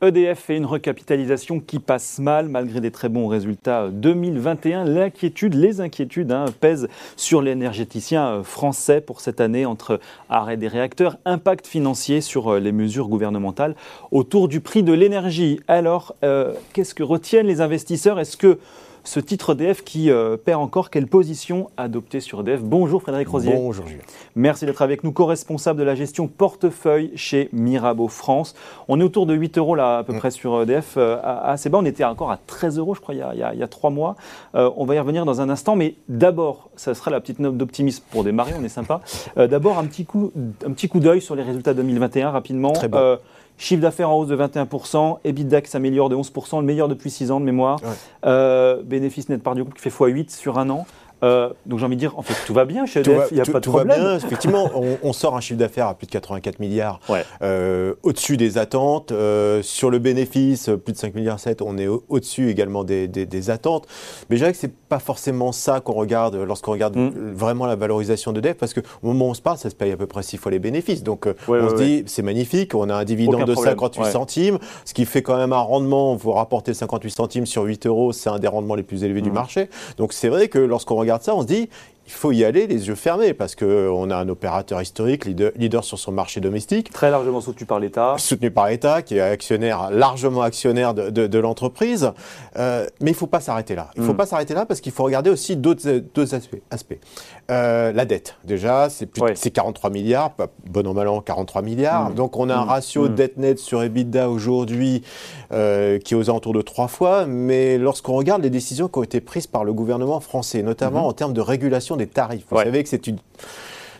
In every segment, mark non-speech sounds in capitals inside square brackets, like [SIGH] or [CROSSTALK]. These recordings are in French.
EDF fait une recapitalisation qui passe mal malgré des très bons résultats 2021. L'inquiétude, les inquiétudes hein, pèsent sur l'énergéticien euh, français pour cette année entre arrêt des réacteurs, impact financier sur euh, les mesures gouvernementales autour du prix de l'énergie. Alors, euh, qu'est-ce que retiennent les investisseurs? Est-ce que ce titre EDF qui euh, perd encore. Quelle position adopter sur EDF Bonjour Frédéric Rosier. Bonjour Julien. Merci d'être avec nous, co-responsable de la gestion portefeuille chez Mirabeau France. On est autour de 8 euros là à peu mm. près sur EDF euh, assez bas. On était encore à 13 euros je crois il y a, il 3 mois. Euh, on va y revenir dans un instant, mais d'abord, ça sera la petite note d'optimisme pour démarrer, on est sympa. d'abord un petit coup, un petit coup d'œil sur les résultats 2021 rapidement. Très bon. Chiffre d'affaires en hausse de 21%, EBITDA qui s'améliore de 11%, le meilleur depuis 6 ans de mémoire. Euh, bénéfice net par du groupe qui fait x8 sur un an. Euh, donc j'ai envie de dire, en fait, tout va bien chez EDF, il n'y a pas de problème. Va bien, effectivement, [LAUGHS] on, sort un chiffre d'affaires à plus de 84 milliards, euh, au-dessus des attentes. Euh, sur le bénéfice, plus de 5 milliards 7, on est au-dessus également des, attentes. Mais je dirais que c'est pas forcément ça qu'on regarde lorsqu'on regarde mm. vraiment la valorisation d'EDF, parce qu'au moment où on se parle, ça se paye à peu près 6 fois les bénéfices. Donc on se dit, c'est magnifique, on a un dividende de 58 centimes, ce qui fait quand même un rendement, vous rapportez 58 centimes sur 8 euros, c'est un des rendements les plus élevés du mm. marché. Donc c'est vrai que lorsqu'on regarde regarde ça, on se dit, il faut y aller les yeux fermés parce qu'on a un opérateur historique, leader, sur son marché domestique. Très largement soutenu par l'État. Soutenu par l'État, qui est actionnaire, largement actionnaire de, l'entreprise. Euh, mais il ne faut pas s'arrêter là. Il ne faut mm. pas s'arrêter là parce qu'il faut regarder aussi d'autres aspects. Euh, la dette, déjà, c'est 43 milliards, bon an mal an, 43 milliards. Mm. Donc on a un mm. ratio dette nette sur EBITDA aujourd'hui euh, qui est aux alentours de trois fois. Mais lorsqu'on regarde les décisions qui ont été prises par le gouvernement français, notamment mm-hmm. en termes de régulation des tarifs. Vous savez que c'est une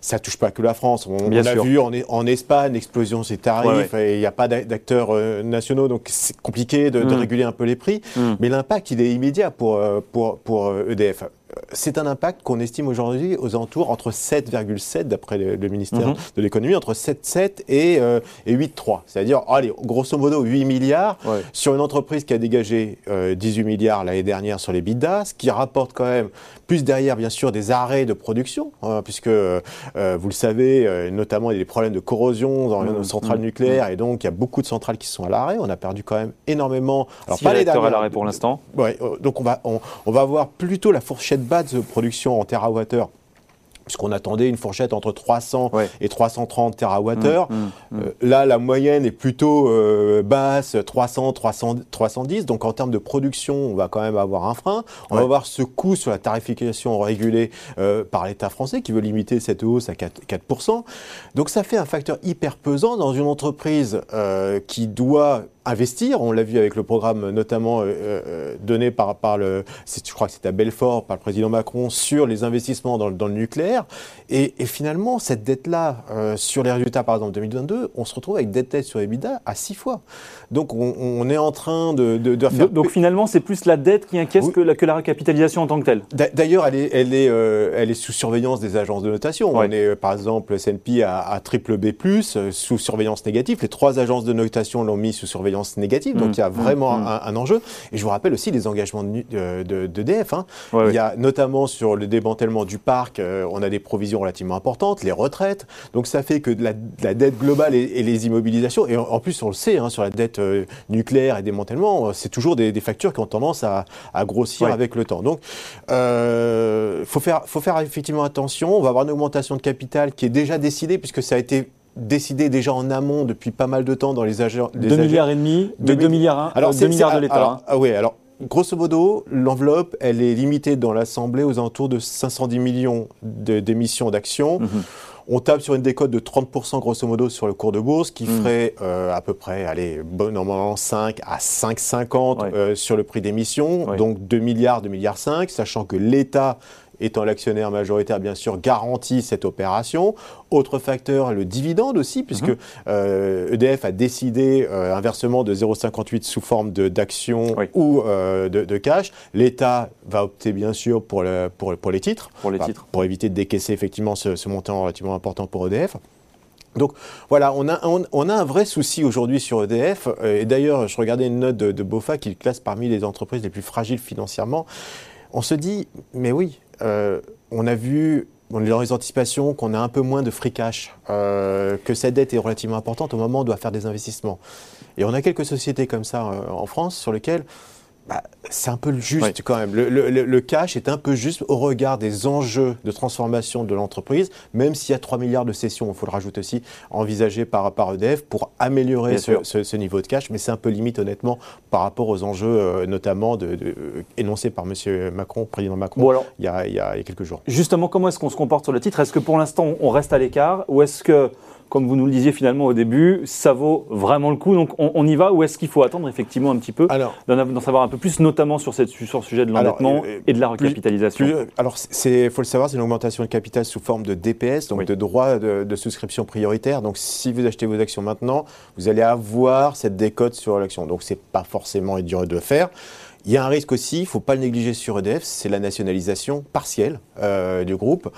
ça touche pas que la France. On, a vu en, en Espagne l'explosion des tarifs et il n'y a pas d'acteurs euh, nationaux, donc c'est compliqué de, mm. réguler un peu les prix. Mais l'impact, il est immédiat pour, euh, pour, pour EDF. Euh, c'est un impact qu'on estime aujourd'hui aux alentours entre 7,7 d'après le, ministère mhm. de l'économie, entre 7,7 et, euh, et 8,3. C'est-à-dire, allez, grosso modo 8 milliards sur une entreprise qui a dégagé 18 euh, milliards l'année dernière sur les bidas, ce qui rapporte quand même plus derrière, bien sûr, des arrêts de production, hein, puisque euh, vous le savez, notamment il y a des problèmes de corrosion dans nos mhm. centrales mhm. nucléaires, et donc il y a beaucoup de centrales qui sont à l'arrêt. On a perdu quand même énormément. Alors, pas les à l'arrêt pour l'instant. Ouais, donc on va, on, on va avoir plutôt la fourchette de production en TWh puisqu'on attendait une fourchette entre 300 et 330 TWh. Mmh, mmh, mmh. Euh, là, la moyenne est plutôt euh, basse, 300, 300, 310. Donc, en termes de production, on va quand même avoir un frein. On va avoir ce coût sur la tarification régulée euh, par l'État français qui veut limiter cette hausse à 4, 4%. Donc, ça fait un facteur hyper pesant dans une entreprise qui doit investir. On l'a vu avec le programme notamment euh, euh, donné par, par le, je crois que c'était à Belfort, par le président Macron, sur les investissements dans, le nucléaire. Et, finalement, cette dette-là, euh, sur les résultats par exemple 2022, on se retrouve avec dette tête sur EBITDA à six fois. Donc on, est en train de, de, faire... Donc finalement, c'est plus la dette qui inquiète que, la, que la recapitalisation en tant que telle. D'ailleurs, elle est, elle, est, elle est sous surveillance des agences de notation. On est par exemple S&P à, à triple B+, sous surveillance négative. Les trois agences de notation l'ont mis sous surveillance négative. Donc il y a mm. vraiment mm. un, enjeu. Et je vous rappelle aussi les engagements de, d'EDF. Hein. il y a notamment sur le démantèlement du parc, euh, on a des provisions relativement importantes, les retraites. Donc ça fait que la, dette globale et, les immobilisations, et en, plus on le sait, hein, sur la dette euh, nucléaire et démantèlement, euh, c'est toujours des, factures qui ont tendance à, grossir avec le temps. Donc il faut, faire, faut faire effectivement attention. On va avoir une augmentation de capital qui est déjà décidée puisque ça a été décidé déjà en amont depuis pas mal de temps dans les agents. 2 milliards et demi, 2 milliards, hein, alors 2 milliards de l'État. Hein. Ah oui, alors grosso modo, l'enveloppe, elle est limitée dans l'Assemblée aux alentours de 510 millions d'émissions d'actions. Mhm. On tape sur une décote de 30% grosso modo sur le cours de bourse, qui mhm. ferait euh, à peu près, allez, normalement 5 à 5,50 euh, sur le prix d'émission, donc 2 milliards, 2 milliards 5, sachant que l'État étant l'actionnaire majoritaire, bien sûr, garantit cette opération. Autre facteur, le dividende aussi, puisque EDF mhm. euh, e a décidé euh, un versement de 0,58 sous forme d'actions ou euh, de, cash. L'État va opter, bien sûr, pour, le, pour, pour les titres. Pour les titres. Pour éviter de décaisser, effectivement, ce, montant relativement important pour EDF. Donc voilà, on a, on, a un vrai souci aujourd'hui sur EDF. Et d'ailleurs, je regardais une note de, de BOFA qui le classe parmi les entreprises les plus fragiles financièrement. On se dit, mais oui, euh, on a vu dans les anticipations qu'on a un peu moins de free cash, euh, que cette dette est relativement importante au moment où on doit faire des investissements. Et on a quelques sociétés comme ça euh, en France sur lesquelles bah, c'est un peu juste quand même. Le, cash est un peu juste au regard des enjeux de transformation de l'entreprise, même s'il y a 3 milliards de cessions, il faut le rajouter aussi, envisagées par, par EDF pour améliorer ce, niveau de cash, mais c'est un peu limite honnêtement par rapport aux enjeux euh, notamment de, euh, énoncés par M. Macron, président Macron, il, y a, il, y a, quelques jours. Justement, comment est-ce qu'on se comporte sur le titre? Est-ce que pour l'instant on reste à l'écart? Ou est-ce que comme vous nous le disiez finalement au début, ça vaut vraiment le coup. Donc on, y va ou est-ce qu'il faut attendre effectivement un petit peu d'en savoir un peu plus, notamment sur, cette, sur le sujet de l'endettement euh, et de la recapitalisation Alors il faut le savoir, c'est une augmentation de capital sous forme de DPS, donc de droit de, souscription prioritaire. Donc si vous achetez vos actions maintenant, vous allez avoir cette décote sur l'action. Donc c'est pas forcément idiot de le faire. Il y a un risque aussi, il ne faut pas le négliger sur EDF, c'est la nationalisation partielle euh, du groupe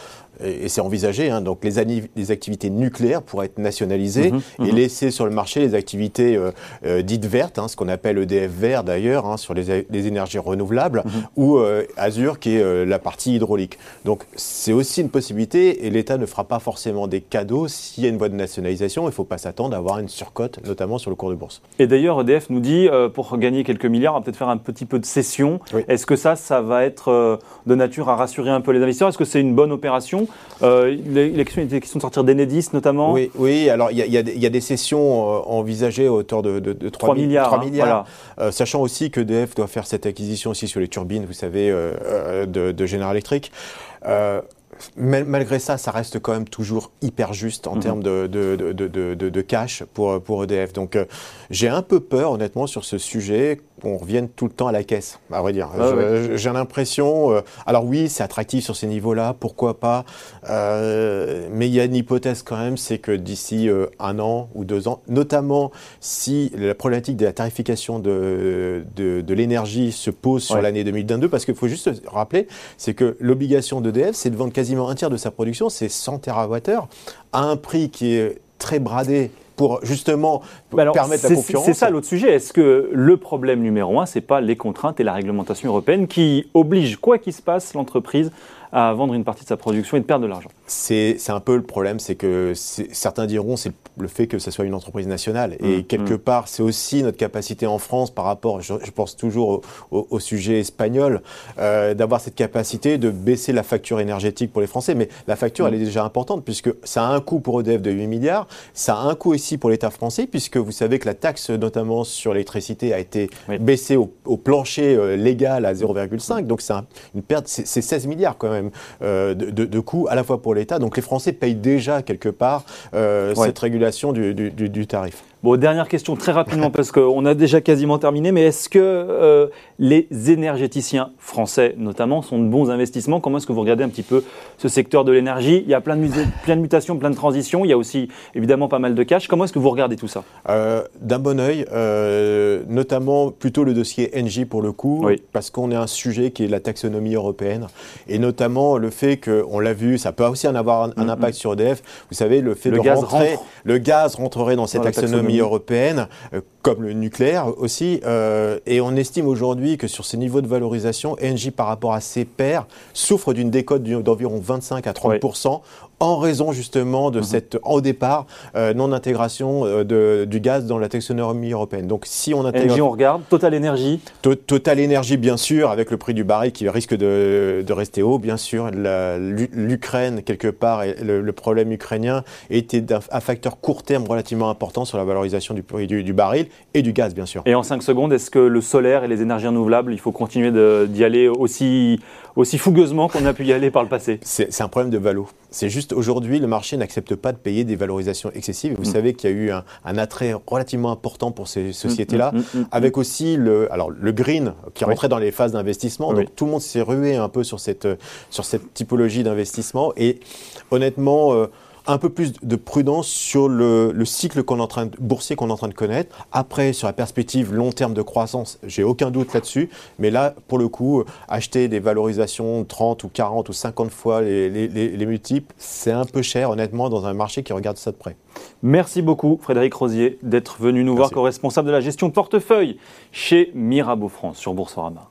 et, c'est envisagé, hein, donc les, les, activités nucléaires pourraient être nationalisées mhm, et mhm. laisser sur le marché les activités euh, euh, dites vertes, hein, ce qu'on appelle EDF vert d'ailleurs, hein, sur les, énergies renouvelables, mhm. ou Azure qui est la partie hydraulique. Donc c'est aussi une possibilité et l'État ne fera pas forcément des cadeaux s'il y a une voie de nationalisation. Il ne faut pas s'attendre à avoir une surcote, notamment sur le cours de bourse. Et d'ailleurs, EDF nous dit, pour gagner quelques milliards, on va peut-être faire un petit peu de cession. Est-ce que ça, ça va être de nature à rassurer un peu les investisseurs? Est-ce que c'est une bonne opération? Euh, L'élection était question de sortir d'Enedis notamment. Oui, oui alors il y, y, a des sessions euh, envisagées à hauteur de, de, 3, milliards. 3 milliards hein, euh, sachant aussi que DF doit faire cette acquisition aussi sur les turbines, vous savez, euh, de, de General Electric malgré ça, ça reste quand même toujours hyper juste en mhm. termes de, de, cash pour, pour EDF. Donc euh, j'ai un peu peur, honnêtement, sur ce sujet, qu'on revienne tout le temps à la caisse, à vrai dire. Ah j'ai l'impression, euh, alors oui, c'est attractif sur ces niveaux-là, pourquoi pas, euh, mais il y a une hypothèse quand même, c'est que d'ici un an ou deux ans, notamment si la problématique de la tarification de, de, l'énergie se pose sur l'année 2022, parce qu'il faut juste rappeler, c'est que l'obligation d'EDF, c'est de vendre quasiment un tiers de sa production, c'est 100 TWh, à un prix qui est très bradé pour justement permettre la concurrence. C'est ça l'autre sujet. Est-ce que le problème numéro un, c'est pas les contraintes et la réglementation européenne qui obligent, quoi qu'il se passe, l'entreprise à vendre une partie de sa production et de perdre de l'argent? C'est un peu le problème, c'est que certains diront c'est le fait que ce soit une entreprise nationale. Et mmh, quelque mmh. part, c'est aussi notre capacité en France par rapport, je, pense toujours au, sujet espagnol, euh, d'avoir cette capacité de baisser la facture énergétique pour les Français. Mais la facture, mmh. elle est déjà importante puisque ça a un coût pour EDF de 8 milliards, ça a un coût aussi pour l'État français puisque vous savez que la taxe, notamment sur l'électricité, a été baissée au, plancher euh, légal à 0,5. Donc c'est une perte, c'est 16 milliards quand même euh, de, coûts à la fois pour l'État. Donc les Français payent déjà quelque part euh, cette régulation du tarif. Bon, dernière question très rapidement parce qu'on a déjà quasiment terminé, mais est-ce que euh, les énergéticiens français notamment sont de bons investissements? Comment est-ce que vous regardez un petit peu ce secteur de l'énergie? Il y a plein de, plein de mutations, plein de transitions, il y a aussi évidemment pas mal de cash. Comment est-ce que vous regardez tout ça? Euh, D'un bon oeil, euh, notamment plutôt le dossier NJ pour le coup, parce qu'on est un sujet qui est la taxonomie européenne, et notamment le fait qu'on l'a vu, ça peut aussi en avoir un, mm-hmm. impact sur EDF, vous savez, le fait le de gaz rentrer, le gaz rentrerait dans cette taxonomie européenne, euh, comme le nucléaire aussi. Euh, et on estime aujourd'hui que sur ces niveaux de valorisation, Engie par rapport à ses pairs souffre d'une décote d'environ 25 à 30 en raison justement de mhm. cette, au départ, euh, non-intégration euh, du gaz dans la taxonomie européenne. Donc si on intègre... on regarde, Total Energy Total Energy, bien sûr, avec le prix du baril qui risque de, rester haut, bien sûr. L'Ukraine, quelque part, et le, problème ukrainien était un, facteur court terme relativement important sur la valorisation du prix du, baril et du gaz, bien sûr. Et en 5 secondes, est-ce que le solaire et les énergies renouvelables, il faut continuer d'y aller aussi, aussi fougueusement qu'on a pu y aller par le passé? C'est un problème de valo. C'est juste aujourd'hui, le marché n'accepte pas de payer des valorisations excessives. Vous mm. savez qu'il y a eu un, attrait relativement important pour ces sociétés-là, mm, mm, avec aussi le, alors, le green qui rentrait dans les phases d'investissement. Donc tout le monde s'est rué un peu sur cette, sur cette typologie d'investissement. Et honnêtement, euh, un peu plus de prudence sur le, cycle qu'on est en train de, boursier qu'on est en train de connaître. Après, sur la perspective long terme de croissance, j'ai aucun doute là-dessus. Mais là, pour le coup, acheter des valorisations 30 ou 40 ou 50 fois les, multiples, c'est un peu cher, honnêtement, dans un marché qui regarde ça de près. Merci beaucoup, Frédéric Rosier, d'être venu nous voir, co-responsable de la gestion portefeuille chez Mirabeau France sur Boursorama.